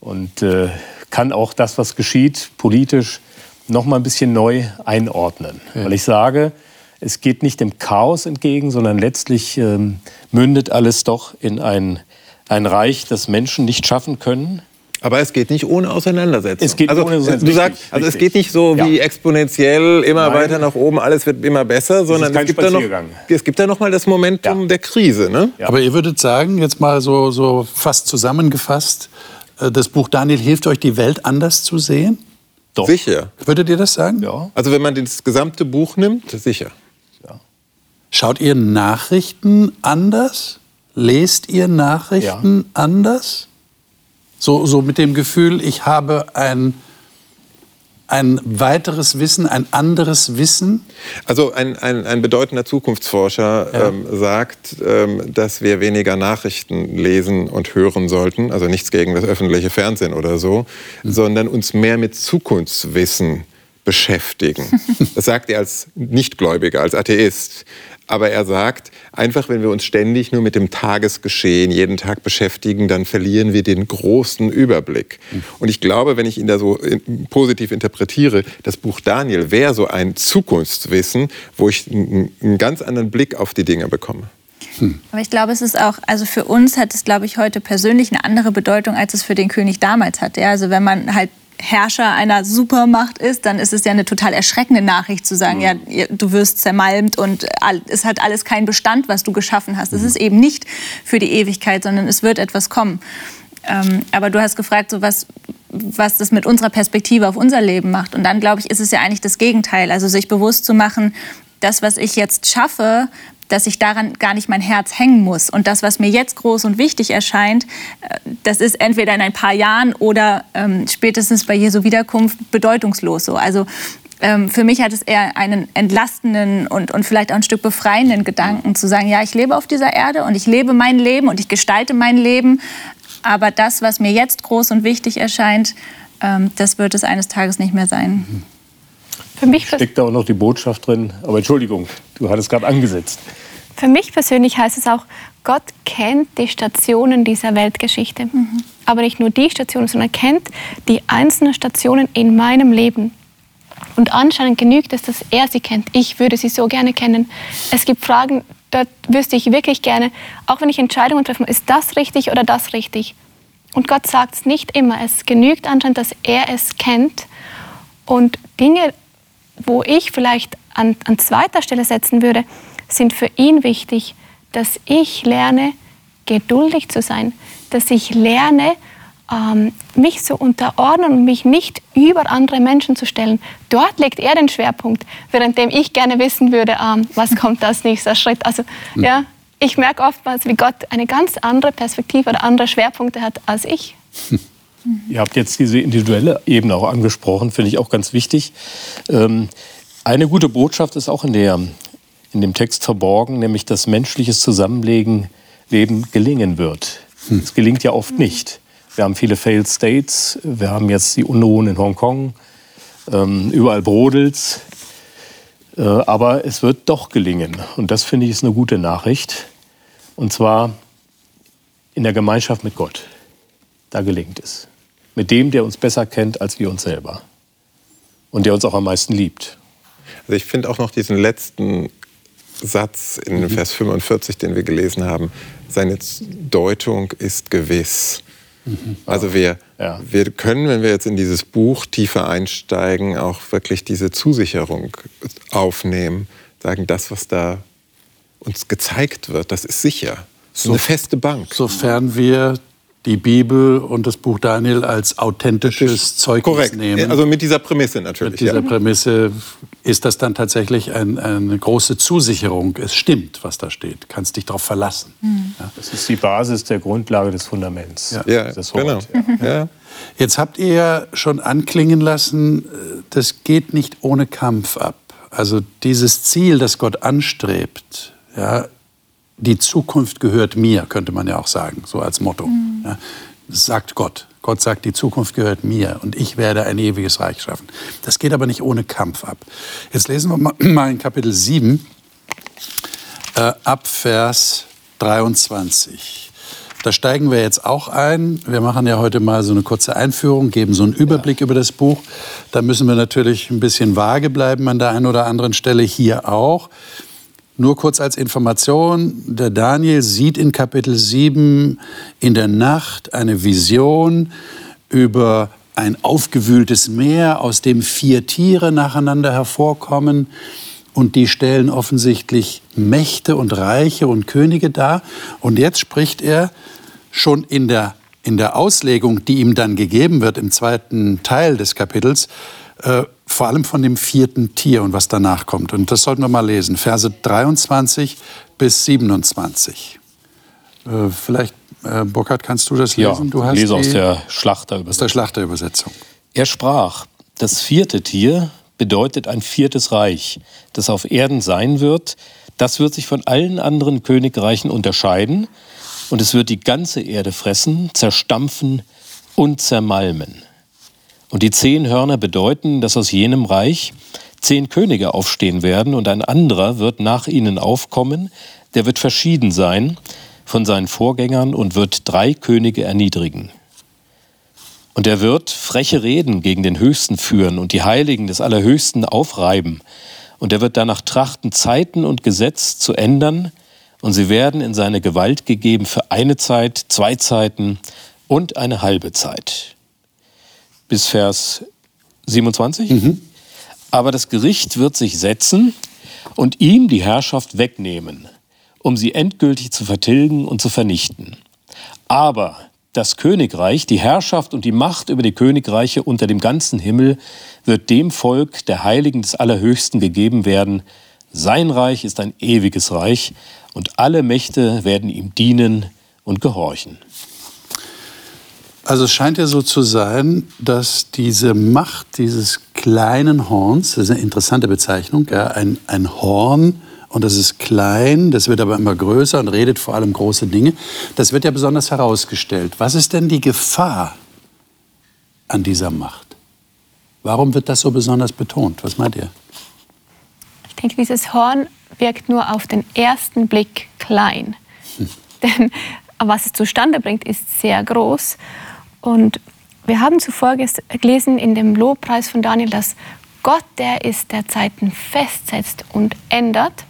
Und äh, kann auch das, was geschieht, politisch, noch mal ein bisschen neu einordnen. Ja. Weil ich sage, es geht nicht dem Chaos entgegen, sondern letztlich ähm, mündet alles doch in ein, ein Reich, das Menschen nicht schaffen können. Aber es geht nicht ohne Auseinandersetzung. Es geht also, ohne Auseinandersetzung. Du sagst, also es geht nicht so wie ja. exponentiell immer Nein. weiter nach oben, alles wird immer besser, sondern es gibt, da noch, es gibt da noch mal das Momentum ja. der Krise. Ne? Ja. Aber ihr würdet sagen, jetzt mal so, so fast zusammengefasst, äh, das Buch Daniel hilft euch, die Welt anders zu sehen? Doch. Sicher. Würdet ihr das sagen? Ja. Also wenn man das gesamte Buch nimmt, sicher. Schaut ihr Nachrichten anders? Lest ihr Nachrichten ja. anders? So, so mit dem Gefühl, ich habe ein, ein weiteres Wissen, ein anderes Wissen? Also ein, ein, ein bedeutender Zukunftsforscher ja. ähm, sagt, ähm, dass wir weniger Nachrichten lesen und hören sollten, also nichts gegen das öffentliche Fernsehen oder so, mhm. sondern uns mehr mit Zukunftswissen beschäftigen. Das sagt er als Nichtgläubiger, als Atheist. Aber er sagt, einfach wenn wir uns ständig nur mit dem Tagesgeschehen jeden Tag beschäftigen, dann verlieren wir den großen Überblick. Mhm. Und ich glaube, wenn ich ihn da so positiv interpretiere, das Buch Daniel wäre so ein Zukunftswissen, wo ich einen ganz anderen Blick auf die Dinge bekomme. Hm. Aber ich glaube, es ist auch, also für uns hat es, glaube ich, heute persönlich eine andere Bedeutung, als es für den König damals hatte. Ja, also wenn man halt Herrscher einer Supermacht ist, dann ist es ja eine total erschreckende Nachricht zu sagen, mhm. ja, du wirst zermalmt und es hat alles keinen Bestand, was du geschaffen hast. Es mhm. ist eben nicht für die Ewigkeit, sondern es wird etwas kommen. Ähm, aber du hast gefragt, so was, was das mit unserer Perspektive auf unser Leben macht. Und dann, glaube ich, ist es ja eigentlich das Gegenteil. Also sich bewusst zu machen, das, was ich jetzt schaffe, dass ich daran gar nicht mein Herz hängen muss. Und das, was mir jetzt groß und wichtig erscheint, äh, das ist entweder in ein paar Jahren oder ähm, spätestens bei Jesu Wiederkunft bedeutungslos so. Also ähm, für mich hat es eher einen entlastenden und, und vielleicht auch ein Stück befreienden Gedanken zu sagen, ja, ich lebe auf dieser Erde und ich lebe mein Leben und ich gestalte mein Leben. Aber das, was mir jetzt groß und wichtig erscheint, ähm, das wird es eines Tages nicht mehr sein. Mhm. Für mich steckt da auch noch die Botschaft drin. Aber Entschuldigung, du hattest gerade angesetzt. Für mich persönlich heißt es auch, Gott kennt die Stationen dieser Weltgeschichte. Mhm. Aber nicht nur die Stationen, sondern kennt die einzelnen Stationen in meinem Leben. Und anscheinend genügt es, dass er sie kennt. Ich würde sie so gerne kennen. Es gibt Fragen, da wüsste ich wirklich gerne, auch wenn ich Entscheidungen treffe, ist das richtig oder das richtig? Und Gott sagt es nicht immer. Es genügt anscheinend, dass er es kennt und Dinge wo ich vielleicht an, an zweiter Stelle setzen würde, sind für ihn wichtig, dass ich lerne, geduldig zu sein, dass ich lerne, ähm, mich zu unterordnen und mich nicht über andere Menschen zu stellen. Dort legt er den Schwerpunkt, währenddem ich gerne wissen würde, ähm, was kommt als nächster Schritt. Also ja, ich merke oftmals, wie Gott eine ganz andere Perspektive oder andere Schwerpunkte hat als ich. Ihr habt jetzt diese individuelle Ebene auch angesprochen, finde ich auch ganz wichtig. Ähm, eine gute Botschaft ist auch in, der, in dem Text verborgen, nämlich dass menschliches Zusammenleben Leben gelingen wird. Hm. Es gelingt ja oft nicht. Wir haben viele Failed States, wir haben jetzt die Unruhen in Hongkong, ähm, überall brodelt's. Äh, aber es wird doch gelingen. Und das finde ich ist eine gute Nachricht. Und zwar in der Gemeinschaft mit Gott. da gelingt es. Mit dem, der uns besser kennt als wir uns selber. Und der uns auch am meisten liebt. Also ich finde auch noch diesen letzten Satz in mhm. Vers 45, den wir gelesen haben, seine Deutung ist gewiss. Mhm. Also wir, ja. wir können, wenn wir jetzt in dieses Buch tiefer einsteigen, auch wirklich diese Zusicherung aufnehmen, sagen, das, was da uns gezeigt wird, das ist sicher. Das ist so, eine feste Bank. Sofern wir die Bibel und das Buch Daniel als authentisches Zeugnis Korrekt. nehmen. Also mit dieser Prämisse natürlich. Mit dieser ja. Prämisse ist das dann tatsächlich ein, eine große Zusicherung. Es stimmt, was da steht. Kannst dich darauf verlassen. Mhm. Ja. Das ist die Basis der Grundlage des Fundaments. Ja, ja genau. Ja. Jetzt habt ihr ja schon anklingen lassen, das geht nicht ohne Kampf ab. Also dieses Ziel, das Gott anstrebt, ja, die Zukunft gehört mir, könnte man ja auch sagen, so als Motto. Mhm. Ja, das sagt Gott. Gott sagt, die Zukunft gehört mir und ich werde ein ewiges Reich schaffen. Das geht aber nicht ohne Kampf ab. Jetzt lesen wir mal in Kapitel 7 äh, ab Vers 23. Da steigen wir jetzt auch ein. Wir machen ja heute mal so eine kurze Einführung, geben so einen Überblick ja. über das Buch. Da müssen wir natürlich ein bisschen vage bleiben an der einen oder anderen Stelle, hier auch. Nur kurz als Information, der Daniel sieht in Kapitel 7 in der Nacht eine Vision über ein aufgewühltes Meer, aus dem vier Tiere nacheinander hervorkommen. Und die stellen offensichtlich Mächte und Reiche und Könige dar. Und jetzt spricht er schon in der, in der Auslegung, die ihm dann gegeben wird im zweiten Teil des Kapitels, äh, vor allem von dem vierten Tier und was danach kommt. Und das sollten wir mal lesen, Verse 23 bis 27. Äh, vielleicht, äh, Burkhard, kannst du das lesen? Ja, du hast lese aus der Schlachterübersetzung. Aus der Schlachterübersetzung. Er sprach, das vierte Tier bedeutet ein viertes Reich, das auf Erden sein wird. Das wird sich von allen anderen Königreichen unterscheiden und es wird die ganze Erde fressen, zerstampfen und zermalmen. Und die zehn Hörner bedeuten, dass aus jenem Reich zehn Könige aufstehen werden und ein anderer wird nach ihnen aufkommen, der wird verschieden sein von seinen Vorgängern und wird drei Könige erniedrigen. Und er wird freche Reden gegen den Höchsten führen und die Heiligen des Allerhöchsten aufreiben. Und er wird danach trachten, Zeiten und Gesetz zu ändern, und sie werden in seine Gewalt gegeben für eine Zeit, zwei Zeiten und eine halbe Zeit bis Vers 27. Mhm. Aber das Gericht wird sich setzen und ihm die Herrschaft wegnehmen, um sie endgültig zu vertilgen und zu vernichten. Aber das Königreich, die Herrschaft und die Macht über die Königreiche unter dem ganzen Himmel wird dem Volk der Heiligen des Allerhöchsten gegeben werden. Sein Reich ist ein ewiges Reich und alle Mächte werden ihm dienen und gehorchen. Also es scheint ja so zu sein, dass diese Macht dieses kleinen Horns, das ist eine interessante Bezeichnung, ja, ein, ein Horn, und das ist klein, das wird aber immer größer und redet vor allem große Dinge. Das wird ja besonders herausgestellt. Was ist denn die Gefahr an dieser Macht? Warum wird das so besonders betont? Was meint ihr? Ich denke, dieses Horn wirkt nur auf den ersten Blick klein. Hm. Denn was es zustande bringt, ist sehr groß. Und wir haben zuvor gelesen in dem Lobpreis von Daniel, dass Gott der ist, der Zeiten festsetzt und ändert.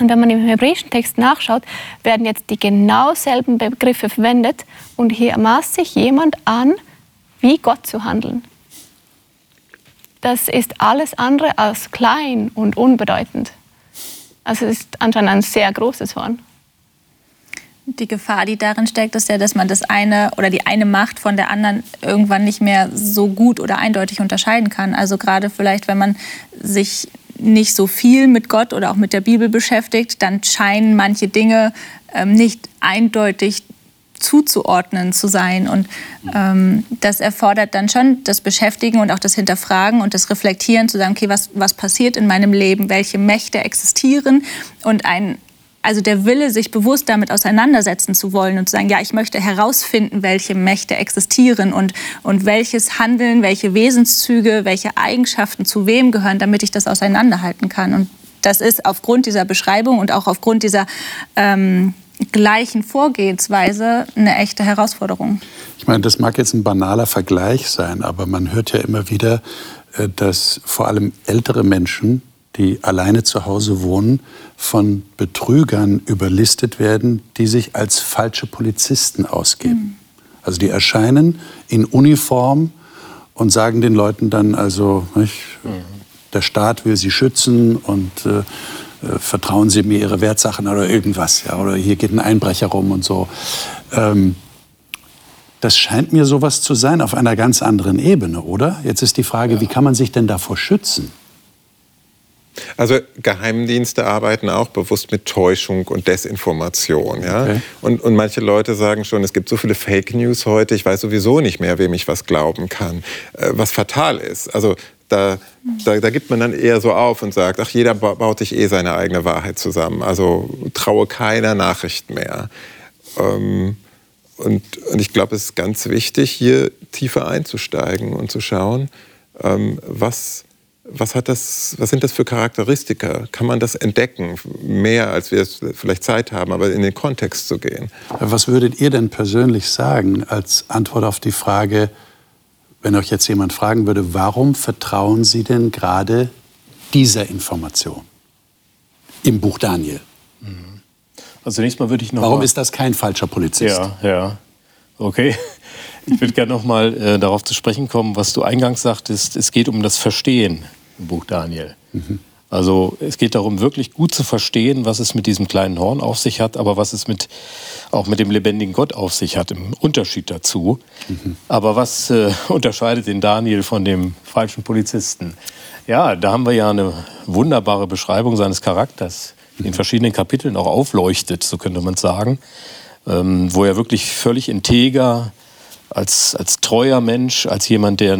Und wenn man im hebräischen Text nachschaut, werden jetzt die genau selben Begriffe verwendet und hier maßt sich jemand an, wie Gott zu handeln. Das ist alles andere als klein und unbedeutend. Also es ist anscheinend ein sehr großes Horn. Die Gefahr, die darin steckt, ist ja, dass man das eine oder die eine Macht von der anderen irgendwann nicht mehr so gut oder eindeutig unterscheiden kann. Also gerade vielleicht, wenn man sich nicht so viel mit Gott oder auch mit der Bibel beschäftigt, dann scheinen manche Dinge ähm, nicht eindeutig zuzuordnen zu sein. Und ähm, das erfordert dann schon das Beschäftigen und auch das Hinterfragen und das Reflektieren, zu sagen, okay, was, was passiert in meinem Leben, welche Mächte existieren und ein also der Wille, sich bewusst damit auseinandersetzen zu wollen und zu sagen, ja, ich möchte herausfinden, welche Mächte existieren und, und welches Handeln, welche Wesenszüge, welche Eigenschaften zu wem gehören, damit ich das auseinanderhalten kann. Und das ist aufgrund dieser Beschreibung und auch aufgrund dieser ähm, gleichen Vorgehensweise eine echte Herausforderung. Ich meine, das mag jetzt ein banaler Vergleich sein, aber man hört ja immer wieder, äh, dass vor allem ältere Menschen, die alleine zu Hause wohnen, von Betrügern überlistet werden, die sich als falsche Polizisten ausgeben. Mhm. Also die erscheinen in Uniform und sagen den Leuten dann also, nicht, mhm. der Staat will sie schützen und äh, äh, vertrauen Sie mir Ihre Wertsachen oder irgendwas, ja, oder hier geht ein Einbrecher rum und so. Ähm, das scheint mir sowas zu sein auf einer ganz anderen Ebene, oder? Jetzt ist die Frage, ja. wie kann man sich denn davor schützen? Also Geheimdienste arbeiten auch bewusst mit Täuschung und Desinformation. Ja? Okay. Und, und manche Leute sagen schon, es gibt so viele Fake News heute, ich weiß sowieso nicht mehr, wem ich was glauben kann, äh, was fatal ist. Also da, da, da, gibt man dann eher so auf und sagt, ach, jeder baut sich eh seine eigene Wahrheit zusammen. Also traue keiner Nachricht mehr. Ähm, und, und, ich glaube, es ist ganz wichtig, hier tiefer einzusteigen und zu schauen, ähm, was, was, hat das, was sind das für Charakteristika? Kann man das entdecken? Mehr, als wir es vielleicht Zeit haben, aber in den Kontext zu gehen. Was würdet ihr denn persönlich sagen als Antwort auf die Frage, wenn euch jetzt jemand fragen würde, warum vertrauen Sie denn gerade dieser Information im Buch Daniel? Mhm. Also zunächst mal würde ich noch. Warum ist das kein falscher Polizist? Ja, ja. Okay. Ich würde gerne noch mal äh, darauf zu sprechen kommen, was du eingangs sagtest. Es geht um das Verstehen im Buch Daniel. Mhm. Also es geht darum, wirklich gut zu verstehen, was es mit diesem kleinen Horn auf sich hat, aber was es mit, auch mit dem lebendigen Gott auf sich hat, im Unterschied dazu. Mhm. Aber was äh, unterscheidet den Daniel von dem falschen Polizisten? Ja, da haben wir ja eine wunderbare Beschreibung seines Charakters, die in mhm. verschiedenen Kapiteln auch aufleuchtet, so könnte man sagen, ähm, wo er wirklich völlig integer, als, als treuer Mensch, als jemand, der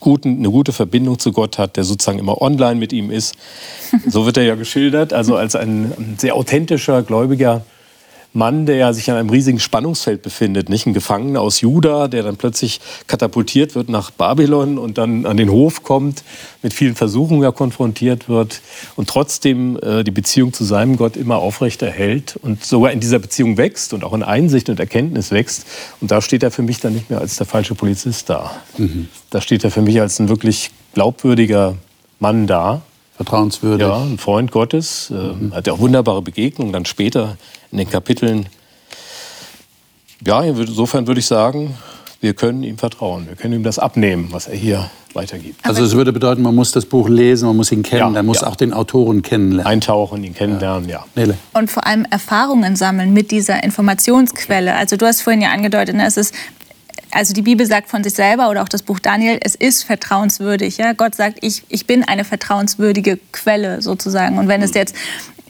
guten, eine gute Verbindung zu Gott hat, der sozusagen immer online mit ihm ist. So wird er ja geschildert, also als ein sehr authentischer, gläubiger Mann, der sich an einem riesigen Spannungsfeld befindet, nicht ein Gefangener aus Juda, der dann plötzlich katapultiert wird nach Babylon und dann an den Hof kommt, mit vielen Versuchungen ja konfrontiert wird und trotzdem äh, die Beziehung zu seinem Gott immer aufrecht erhält und sogar in dieser Beziehung wächst und auch in Einsicht und Erkenntnis wächst. Und da steht er für mich dann nicht mehr als der falsche Polizist da. Mhm. Da steht er für mich als ein wirklich glaubwürdiger Mann da, vertrauenswürdig. Ja, ein Freund Gottes. Äh, mhm. Hat ja auch wunderbare Begegnungen dann später in den Kapiteln. Ja, insofern würde ich sagen, wir können ihm vertrauen. Wir können ihm das abnehmen, was er hier weitergibt. Also es würde bedeuten, man muss das Buch lesen, man muss ihn kennen, ja, man muss ja. auch den Autoren kennenlernen. Eintauchen, ihn kennenlernen, ja. ja. Und vor allem Erfahrungen sammeln mit dieser Informationsquelle. Also du hast vorhin ja angedeutet, ne, es ist also die Bibel sagt von sich selber oder auch das Buch Daniel, es ist vertrauenswürdig. Ja? Gott sagt, ich, ich bin eine vertrauenswürdige Quelle sozusagen. Und wenn es jetzt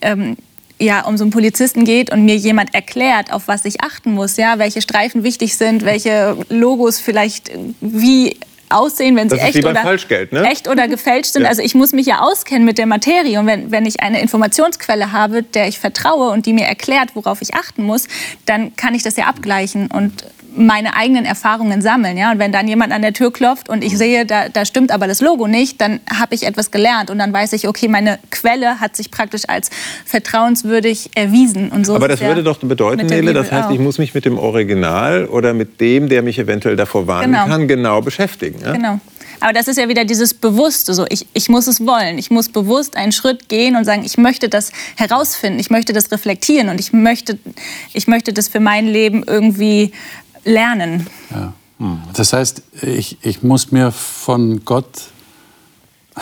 ähm, ja, um so einen Polizisten geht und mir jemand erklärt, auf was ich achten muss, ja, welche Streifen wichtig sind, welche Logos vielleicht wie aussehen, wenn sie echt oder, ne? echt oder gefälscht sind. Ja. Also ich muss mich ja auskennen mit der Materie. Und wenn, wenn ich eine Informationsquelle habe, der ich vertraue und die mir erklärt, worauf ich achten muss, dann kann ich das ja abgleichen und meine eigenen Erfahrungen sammeln. Ja? Und wenn dann jemand an der Tür klopft und ich sehe, da, da stimmt aber das Logo nicht, dann habe ich etwas gelernt und dann weiß ich, okay, meine Quelle hat sich praktisch als vertrauenswürdig erwiesen. Und so aber das würde doch bedeuten, Nele, das heißt, auch. ich muss mich mit dem Original oder mit dem, der mich eventuell davor warnen genau. kann, genau beschäftigen. Ja? Genau. Aber das ist ja wieder dieses Bewusste. So. Ich, ich muss es wollen. Ich muss bewusst einen Schritt gehen und sagen, ich möchte das herausfinden, ich möchte das reflektieren und ich möchte, ich möchte das für mein Leben irgendwie lernen. Ja. Das heißt, ich, ich muss mir von Gott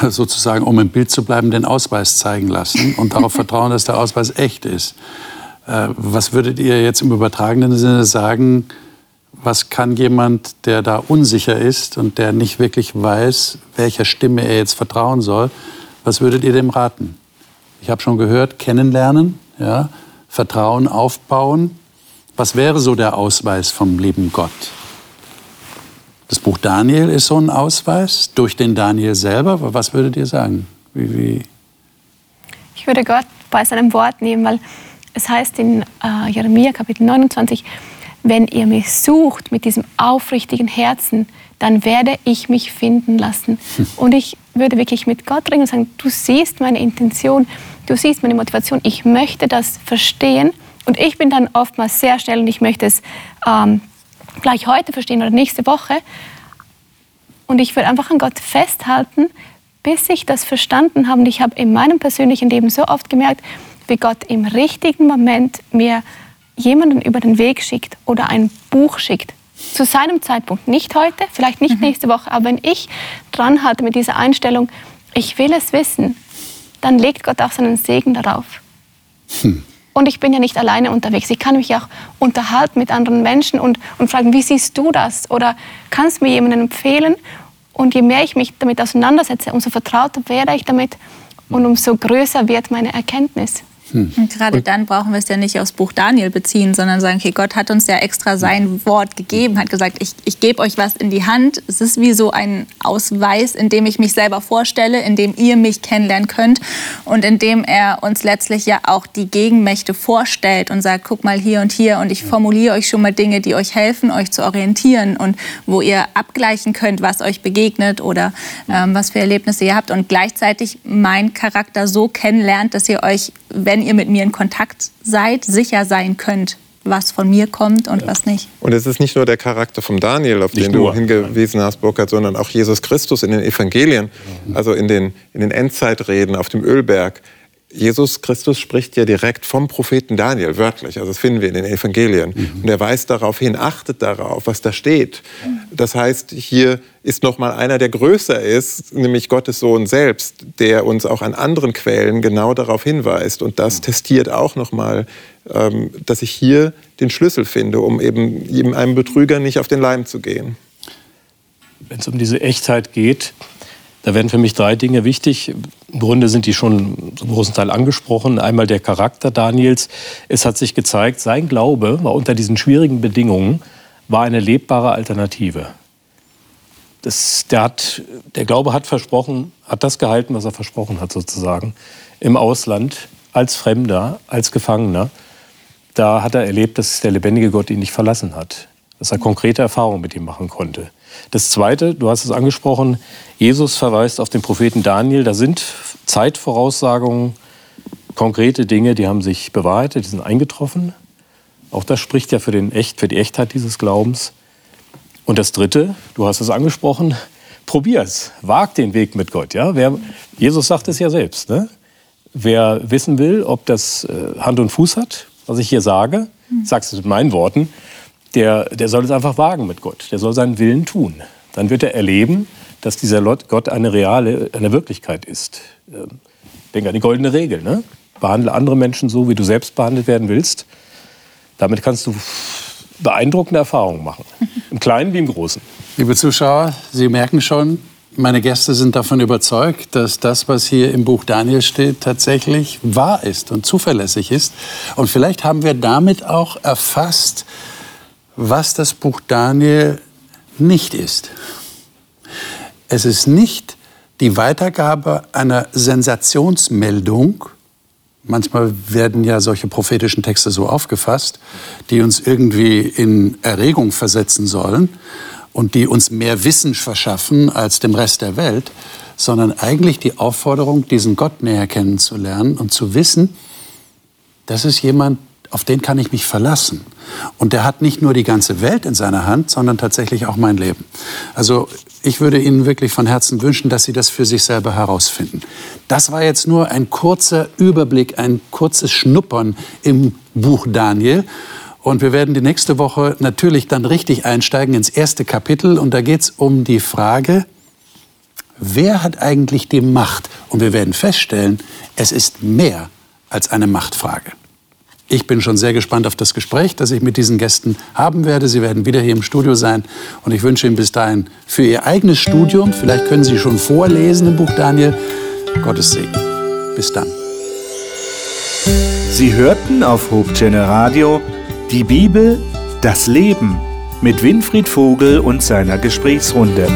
sozusagen, um im Bild zu bleiben, den Ausweis zeigen lassen und darauf vertrauen, dass der Ausweis echt ist. Äh, was würdet ihr jetzt im übertragenen Sinne sagen, was kann jemand, der da unsicher ist und der nicht wirklich weiß, welcher Stimme er jetzt vertrauen soll, was würdet ihr dem raten? Ich habe schon gehört, kennenlernen, ja, Vertrauen aufbauen, was wäre so der Ausweis vom lieben Gott? Das Buch Daniel ist so ein Ausweis durch den Daniel selber. Was würdet ihr sagen? Wie, wie? Ich würde Gott bei seinem Wort nehmen, weil es heißt in äh, Jeremia Kapitel 29, wenn ihr mich sucht mit diesem aufrichtigen Herzen, dann werde ich mich finden lassen. Hm. Und ich würde wirklich mit Gott ringen und sagen, du siehst meine Intention, du siehst meine Motivation, ich möchte das verstehen Und ich bin dann oftmals sehr schnell und ich möchte es ähm, gleich heute verstehen oder nächste Woche. Und ich will einfach an Gott festhalten, bis ich das verstanden habe. Und ich habe in meinem persönlichen Leben so oft gemerkt, wie Gott im richtigen Moment mir jemanden über den Weg schickt oder ein Buch schickt. Zu seinem Zeitpunkt. Nicht heute, vielleicht nicht mhm. nächste Woche, aber wenn ich dran halte mit dieser Einstellung, ich will es wissen, dann legt Gott auch seinen Segen darauf. Hm. Und ich bin ja nicht alleine unterwegs. Ich kann mich auch unterhalten mit anderen Menschen und, und fragen, wie siehst du das? Oder kannst du mir jemanden empfehlen? Und je mehr ich mich damit auseinandersetze, umso vertrauter werde ich damit und umso größer wird meine Erkenntnis. Hm. Und gerade dann brauchen wir es ja nicht aufs Buch Daniel beziehen, sondern sagen, okay, Gott hat uns ja extra sein Wort gegeben, hat gesagt, ich, ich gebe euch was in die Hand. Es ist wie so ein Ausweis, in dem ich mich selber vorstelle, in dem ihr mich kennenlernen könnt und in dem er uns letztlich ja auch die Gegenmächte vorstellt und sagt, guck mal hier und hier und ich formuliere euch schon mal Dinge, die euch helfen, euch zu orientieren und wo ihr abgleichen könnt, was euch begegnet oder ähm, was für Erlebnisse ihr habt und gleichzeitig meinen Charakter so kennenlernt, dass ihr euch, wenn wenn ihr mit mir in Kontakt seid, sicher sein könnt, was von mir kommt und ja. was nicht. Und es ist nicht nur der Charakter von Daniel, auf nicht den nur. du hingewiesen hast, Burkhard, sondern auch Jesus Christus in den Evangelien, also in den, in den Endzeitreden auf dem Ölberg. Jesus Christus spricht ja direkt vom Propheten Daniel, wörtlich. Also das finden wir in den Evangelien. Mhm. Und er weist darauf hin, achtet darauf, was da steht. Das heißt, hier ist noch mal einer, der größer ist, nämlich Gottes Sohn selbst, der uns auch an anderen Quellen genau darauf hinweist. Und das mhm. testiert auch noch mal, ähm, dass ich hier den Schlüssel finde, um eben einem Betrüger nicht auf den Leim zu gehen. Wenn es um diese Echtheit geht, da werden für mich drei Dinge wichtig. Im Grunde sind die schon zum großen Teil angesprochen. Einmal der Charakter Daniels. Es hat sich gezeigt, sein Glaube war unter diesen schwierigen Bedingungen war eine lebbare Alternative. Das, der, hat, der Glaube hat versprochen, hat das gehalten, was er versprochen hat sozusagen. Im Ausland, als Fremder, als Gefangener. Da hat er erlebt, dass der lebendige Gott ihn nicht verlassen hat. Dass er konkrete Erfahrungen mit ihm machen konnte. Das Zweite, du hast es angesprochen, Jesus verweist auf den Propheten Daniel. Da sind Zeitvoraussagungen, konkrete Dinge, die haben sich bewahrheitet, die sind eingetroffen. Auch das spricht ja für, den Echt, für die Echtheit dieses Glaubens. Und das Dritte, du hast es angesprochen, probier es, wag den Weg mit Gott. Ja? Wer, Jesus sagt es ja selbst. Ne? Wer wissen will, ob das äh, Hand und Fuß hat, was ich hier sage, mhm. sagst du mit meinen Worten, der, der soll es einfach wagen mit Gott. Der soll seinen Willen tun. Dann wird er erleben, dass dieser Gott eine reale, eine Wirklichkeit ist. Ähm, denke an die goldene Regel. Ne? Behandle andere Menschen so, wie du selbst behandelt werden willst. Damit kannst du beeindruckende Erfahrungen machen. Im Kleinen wie im Großen. Liebe Zuschauer, Sie merken schon, meine Gäste sind davon überzeugt, dass das, was hier im Buch Daniel steht, tatsächlich wahr ist und zuverlässig ist. Und vielleicht haben wir damit auch erfasst, was das Buch Daniel nicht ist. Es ist nicht die Weitergabe einer Sensationsmeldung. Manchmal werden ja solche prophetischen Texte so aufgefasst, die uns irgendwie in Erregung versetzen sollen und die uns mehr Wissen verschaffen als dem Rest der Welt, sondern eigentlich die Aufforderung, diesen Gott näher kennenzulernen und zu wissen, das ist jemand, auf den kann ich mich verlassen. Und der hat nicht nur die ganze Welt in seiner Hand, sondern tatsächlich auch mein Leben. Also ich würde Ihnen wirklich von Herzen wünschen, dass Sie das für sich selber herausfinden. Das war jetzt nur ein kurzer Überblick, ein kurzes Schnuppern im Buch Daniel. Und wir werden die nächste Woche natürlich dann richtig einsteigen ins erste Kapitel. Und da geht es um die Frage, wer hat eigentlich die Macht? Und wir werden feststellen, es ist mehr als eine Machtfrage. Ich bin schon sehr gespannt auf das Gespräch, das ich mit diesen Gästen haben werde. Sie werden wieder hier im Studio sein und ich wünsche Ihnen bis dahin für Ihr eigenes Studium, vielleicht können Sie schon vorlesen im Buch Daniel, Gottes Segen. Bis dann. Sie hörten auf Hope Radio die Bibel, das Leben mit Winfried Vogel und seiner Gesprächsrunde.